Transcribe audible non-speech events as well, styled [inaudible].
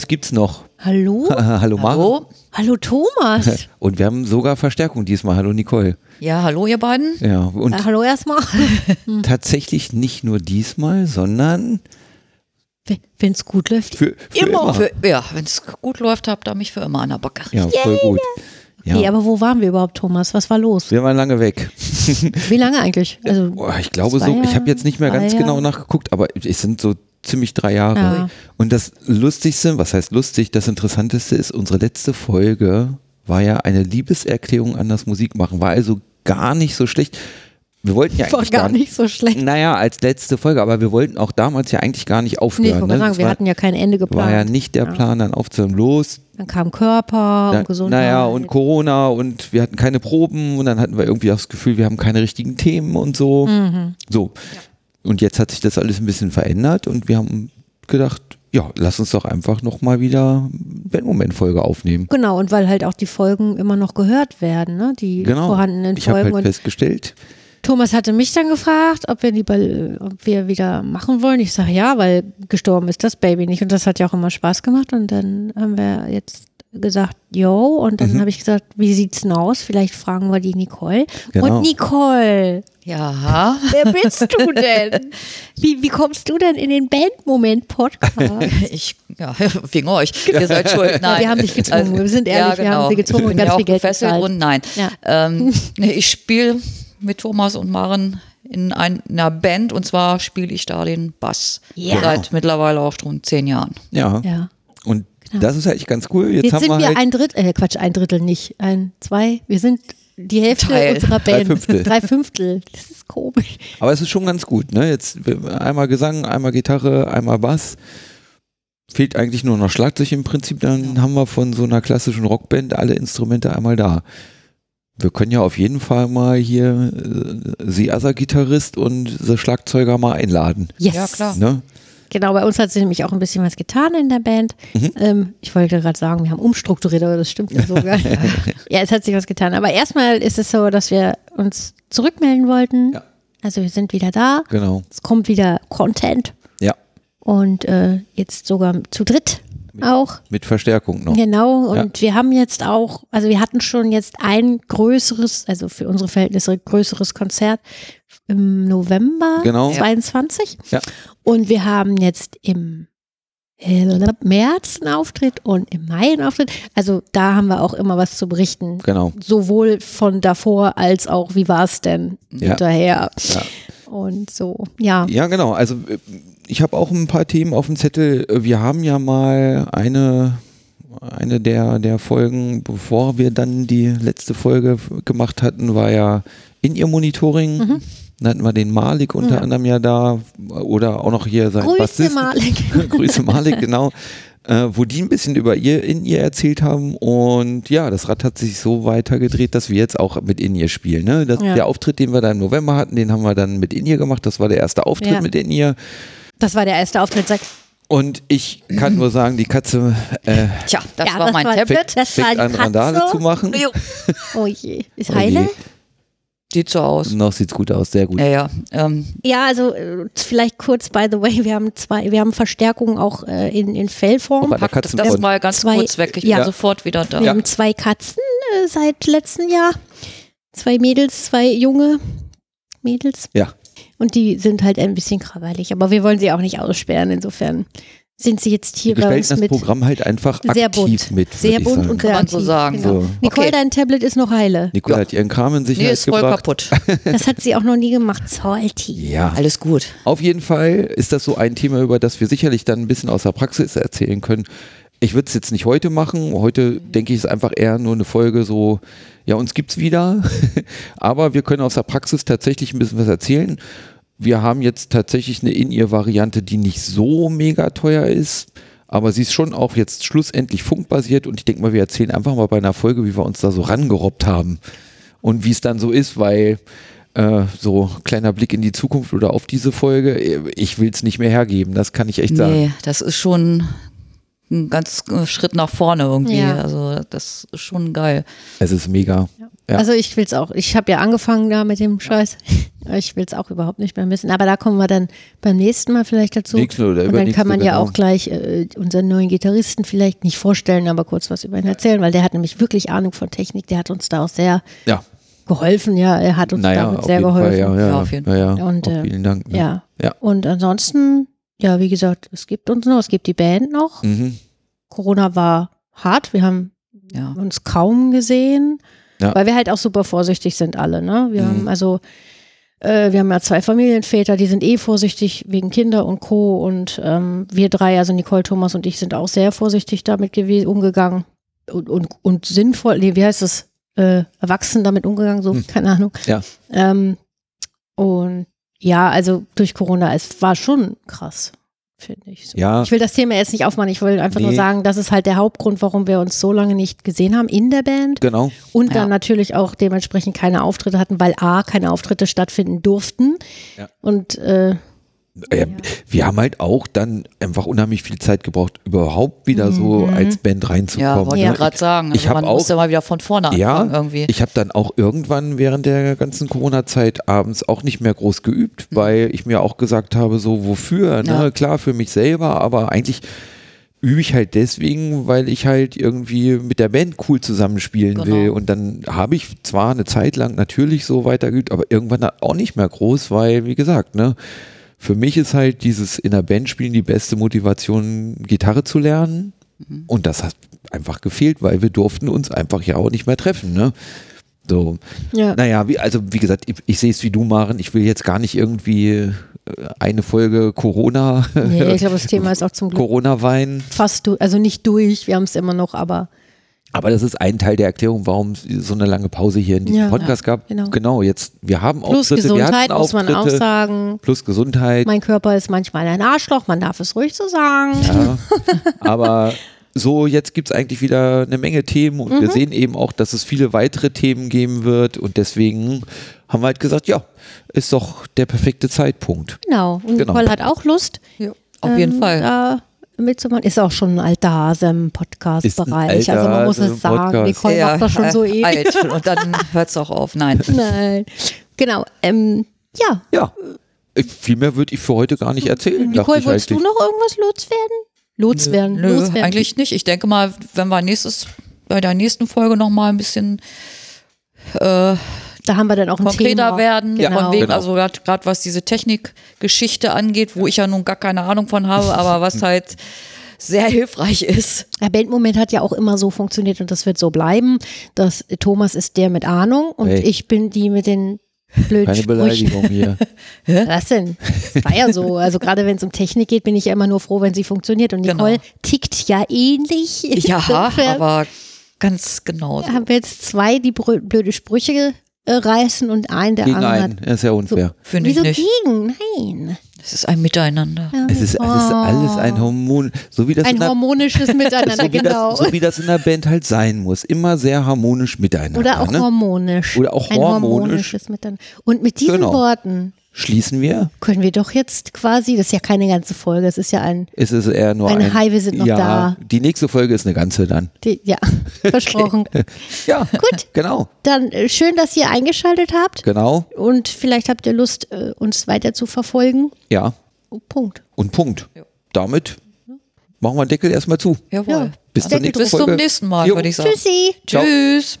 Uns gibt's noch. Hallo? [laughs] hallo Maren. Hallo? Hallo Thomas. [laughs] Und wir haben sogar Verstärkung diesmal. Hallo Nicole. Ja, hallo ihr beiden. Ja, und Äh, hallo erstmal. [laughs] tatsächlich nicht nur diesmal, sondern Wenn es gut läuft. für, für immer. Für, ja, wenn es gut läuft, habt ihr mich für immer an der Backe. Ja, voll gut. Ja. Nee, aber wo waren wir überhaupt, Thomas? Was war los? wir waren lange weg. Wie lange eigentlich? Also, ich glaube so, ich habe jetzt nicht mehr ganz genau nachgeguckt, aber es sind so ziemlich drei Jahre. Ja. Und das Lustigste, was heißt lustig, das Interessanteste ist, unsere letzte Folge war ja eine Liebeserklärung an das Musikmachen. War also gar nicht so schlecht. Wir wollten ja war eigentlich gar nicht so schlecht. Naja, als letzte Folge, aber wir wollten auch damals ja eigentlich gar nicht Nee, ich aufhören. ne? sagen, wir war, hatten ja kein Ende geplant. war ja nicht der Ja. Plan, dann aufzuhören. Los, Dann kam Körper na, und Gesundheit. naja, und Corona und wir hatten keine Proben und dann hatten wir irgendwie das Gefühl, wir haben keine richtigen Themen und so. Mhm. So. Und jetzt hat sich das alles ein bisschen verändert und wir haben gedacht, ja, lass uns doch einfach nochmal wieder eine Moment-Folge aufnehmen. Genau, und weil halt auch die Folgen immer noch gehört werden, ne? die Genau. vorhandenen Ich habe Folgen. halt und festgestellt, Thomas hatte mich dann gefragt, ob wir, äh, ob wir wieder machen wollen. Ich sage ja, weil gestorben ist das Baby nicht. Und das hat ja auch immer Spaß gemacht. Und dann haben wir jetzt gesagt, yo. Und dann Mhm. habe ich gesagt, wie sieht's denn aus? Vielleicht fragen wir die Nicole. Genau. Und Nicole, Ja, wer bist du denn? [laughs] Wie, wie kommst du denn in den Bandmoment-Podcast? [laughs] ich, ja, [laughs] wegen euch. Ihr seid schuld. Nein. wir haben dich gezwungen. Also, Wir sind ehrlich, wir haben sie gezwungen Ich und bin ganz ja viel auch Geld gefesselt bezahlt. und nein. Ja. Ähm, nee, ich spiele mit Thomas und Maren in einer Band und zwar spiele ich da den Bass. Ja. Seit mittlerweile auch schon zehn Jahren. ja, ja. und das ist eigentlich ganz cool. Jetzt, Jetzt haben sind wir wir halt, ein Drittel, äh, Quatsch, ein Drittel nicht, ein, zwei, wir sind die Hälfte Teil. unserer Band. Fünftel. [laughs] Drei Fünftel. Das ist komisch. aber es ist schon ganz gut, ne? Jetzt einmal Gesang, einmal Gitarre, einmal Bass. Fehlt eigentlich nur noch Schlagzeug im Prinzip, dann haben wir von so einer klassischen Rockband alle Instrumente einmal da. Wir können ja auf jeden Fall mal hier äh, sie Gitarrist und the Schlagzeuger mal einladen. Yes. Ja, klar. Ne? Genau, bei uns hat sich nämlich auch ein bisschen was getan in der Band. Mhm. Ähm, ich wollte gerade sagen, wir haben umstrukturiert, aber das stimmt ja so gar nicht. [laughs] ja, es hat sich was getan. Aber erstmal ist es so, dass wir uns zurückmelden wollten. Ja. Also wir sind wieder da. Genau. Es kommt wieder Content. Ja. Und äh, jetzt sogar zu dritt auch. Mit Verstärkung noch. Genau, und wir haben jetzt auch, also wir hatten schon jetzt ein größeres, also für unsere Verhältnisse größeres Konzert im November Genau. 22. Ja. Und wir haben jetzt im äh, März einen Auftritt und im Mai einen Auftritt. Also da haben wir auch immer was zu berichten. Genau. Sowohl von davor als auch, wie war es denn Ja. hinterher. Ja. Und so, ja. Ja, genau. Also äh, ich habe auch ein paar Themen auf dem Zettel. Äh, Wir haben ja mal eine, eine der, der Folgen, bevor wir dann die letzte Folge gemacht hatten, war ja in ihr Monitoring. Mhm. Dann hatten wir den Malik unter Ja. anderem ja da oder auch noch hier sein Grüße Bassisten. Malik. [laughs] Grüße Malik, genau. Äh, wo die ein bisschen über ihr in ihr erzählt haben und ja, das Rad hat sich so weitergedreht, dass wir jetzt auch mit in ihr spielen. Ne? Das, Ja. Der Auftritt, den wir da im November hatten, den haben wir dann mit in ihr gemacht. Das war der erste Auftritt Ja. mit in ihr. Das war der erste Auftritt Und ich kann nur sagen, die Katze äh, Tja, das Ja, war das mein war- Tablet. Das war an, Randale Katze. zu machen. Jo, [laughs] Oh je. Ist Oh heile? Sieht so aus. Noch sieht's gut aus, sehr gut. Ja, ja. Ähm, Ja, also äh, vielleicht kurz by the way, wir haben zwei, wir haben Verstärkungen auch äh, in, in Fellform. Auch an der pack das mal ganz Zwei- kurz weg. Ich ja. bin sofort wieder da. Wir haben zwei Katzen äh, seit letztem Jahr. Zwei Mädels, zwei junge Mädels. Ja. Und die sind halt ein bisschen krawallig, aber wir wollen sie auch nicht aussperren. Insofern sind sie jetzt Wir hier bei gestalten uns das mit. Programm halt einfach Sehr aktiv bunt. mit. Sehr bunt sagen. und sehr Kann man so aktiv, sagen. Genau. So. Nicole, Okay. dein Tablet ist noch heile. Nicole Ja. hat ihren Kram in Nee, Sicherheit ist voll gebracht. kaputt. [laughs] Das hat sie auch noch nie gemacht. Salty. Ja. Alles gut. Auf jeden Fall ist das so ein Thema, über das wir sicherlich dann ein bisschen aus der Praxis erzählen können. Ich würde es jetzt nicht heute machen. Heute denke ich, ist einfach eher nur eine Folge so, ja, uns gibt's wieder. [laughs] Aber wir können aus der Praxis tatsächlich ein bisschen was erzählen. Wir haben jetzt tatsächlich eine In-Ear-Variante, die nicht so mega teuer ist. Aber sie ist schon auch jetzt schlussendlich funkbasiert und ich denke mal, wir erzählen einfach mal bei einer Folge, wie wir uns da so rangerobbt haben und wie es dann so ist, weil äh, so kleiner Blick in die Zukunft oder auf diese Folge, äh, ich will es nicht mehr hergeben, das kann ich echt sagen. Nee, das ist schon ein ganz äh, Schritt nach vorne irgendwie. Ja. Also das ist schon geil. Es ist mega. Ja. Also ich will es auch. Ich habe ja angefangen da mit dem Scheiß. [laughs] Ich will es auch überhaupt nicht mehr missen. Aber da kommen wir dann beim nächsten Mal vielleicht dazu. Nächste oder Und dann kann man ja genau. auch gleich äh, unseren neuen Gitarristen vielleicht nicht vorstellen, aber kurz was über ihn erzählen, weil der hat nämlich wirklich Ahnung von Technik. Der hat uns da auch sehr Ja, geholfen. Ja, er hat uns naja, damit sehr geholfen. Fall. Ja, ja, Ja, auf jeden ja, ja. Und, äh, vielen Dank. Ne? Ja. Ja. Und ansonsten, ja, wie gesagt, es gibt uns noch, es gibt die Band noch. Mhm. Corona war hart. Wir haben Ja. uns kaum gesehen, Ja. weil wir halt auch super vorsichtig sind alle. Ne? Wir Mhm. haben also, äh, wir haben ja zwei Familienväter, die sind eh vorsichtig wegen Kinder und Co. Und ähm, wir drei, also Nicole, Thomas und ich, sind auch sehr vorsichtig damit umgegangen und, und, und sinnvoll, nee, wie heißt es, äh, erwachsen damit umgegangen, so, Hm. keine Ahnung. Ja. Ähm, und ja, also durch Corona, es war schon krass, finde ich. So. Ja. Ich will das Thema jetzt nicht aufmachen, ich will einfach nur Nee. sagen, das ist halt der Hauptgrund, warum wir uns so lange nicht gesehen haben in der Band Genau. und Ja. dann natürlich auch dementsprechend keine Auftritte hatten, weil A, keine Auftritte stattfinden durften Ja. und äh, Ja, wir haben halt auch dann einfach unheimlich viel Zeit gebraucht, überhaupt wieder so Mhm. als Band Ja, reinzukommen. wollte Ja. ich gerade sagen. Ich Also man auch- muss ja mal wieder von vorne Ja, anfangen irgendwie. ich habe dann auch irgendwann während der ganzen Corona-Zeit abends auch nicht mehr groß geübt, weil ich mir auch gesagt habe, so wofür, ne? Ja. Klar, für mich selber, aber eigentlich übe ich halt deswegen, weil ich halt irgendwie mit der Band cool zusammenspielen Genau. will. Und dann habe ich zwar eine Zeit lang natürlich so weitergeübt, aber irgendwann auch nicht mehr groß, weil, wie gesagt, ne, für mich ist halt dieses in der Band spielen die beste Motivation, Gitarre zu lernen. Mhm. Und das hat einfach gefehlt, weil wir durften uns einfach ja auch nicht mehr treffen, ne? So, ja. naja, wie, also wie gesagt, ich, ich sehe es wie du, Maren. Ich will jetzt gar nicht irgendwie äh, eine Folge Corona, Nee, ich glaube, das [laughs] Thema ist auch zum Glück Corona-Wein. fast durch, also nicht durch, wir haben es immer noch, aber Aber das ist ein Teil der Erklärung, warum es so eine lange Pause hier in diesem Ja, Podcast gab. genau. jetzt, wir haben plus Auftritte, wir Gesundheit hatten muss man auch sagen. Plus Gesundheit. Mein Körper ist manchmal ein Arschloch, man darf es ruhig so sagen. Ja, aber so, jetzt gibt es eigentlich wieder eine Menge Themen und Mhm. wir sehen eben auch, dass es viele weitere Themen geben wird und deswegen haben wir halt gesagt, ja, ist doch der perfekte Zeitpunkt. Genau. Und Genau. Nicole hat auch Lust. Ja, auf jeden ähm, Fall. Da mitzumachen. Ist auch schon ein alter Hase im Podcast-Bereich. Also man muss es sagen. Podcast. Nicole macht das schon so äh, [laughs] ewig. alt. Und dann hört es auch auf. Nein. [laughs] Nein. Genau. Ähm, ja. Ja, viel mehr würde ich für heute gar nicht erzählen. Nicole, ich wolltest du noch irgendwas loswerden? Loswerden. Nö, loswerden. eigentlich nicht. Ich denke mal, wenn wir nächstes, bei der nächsten Folge nochmal ein bisschen äh, Da haben wir dann auch ein konkreter Thema. werden. Genau. Von wegen, Genau. also gerade was diese Technikgeschichte angeht, wo ich ja nun gar keine Ahnung von habe, aber was halt sehr hilfreich ist. Der Bandmoment hat ja auch immer so funktioniert und das wird so bleiben, dass Thomas ist der mit Ahnung und Hey. ich bin die mit den blöden Keine Sprüchen. Beleidigung hier. [laughs] Was denn? Das war ja so. Also gerade wenn es um Technik geht, bin ich ja immer nur froh, wenn sie funktioniert. Und Nicole Genau. tickt ja ähnlich. Ja, aber ganz genau. so. haben wir jetzt zwei, die blöde Sprüche reißen und einen, der Gegen andere einen. hat. Das ist ja unfair. Finde ich Wieso nicht. gegen? Nein. Es ist ein Miteinander. Ja. Es ist, es ist alles ein Hormon, so wie das, in Ein der, harmonisches [laughs] [laughs] Miteinander, so wie genau. das, so wie das in der Band halt sein muss. Immer sehr harmonisch miteinander. Oder auch ne? hormonisch. Oder auch Ein hormonisch. harmonisches Miteinander. Und mit diesen Genau. Worten Schließen wir? können wir doch jetzt quasi, das ist ja keine ganze Folge, es ist ja ein, Es ist eher nur Eine ein. Hi, wir sind noch ja, da. Die nächste Folge ist eine ganze dann. die, ja, [laughs] versprochen. [laughs] Ja, Gut. genau, Dann äh, schön, dass ihr eingeschaltet habt genau. und vielleicht habt ihr Lust, äh, uns weiter zu verfolgen. Ja, Oh, Punkt. und Punkt. Ja. Damit machen wir den Deckel erstmal zu. Jawohl. Bis zur Dann nächsten bis zum Folge. nächsten Mal, Jo. würde ich sagen. Tschüssi. Ciao. Tschüss.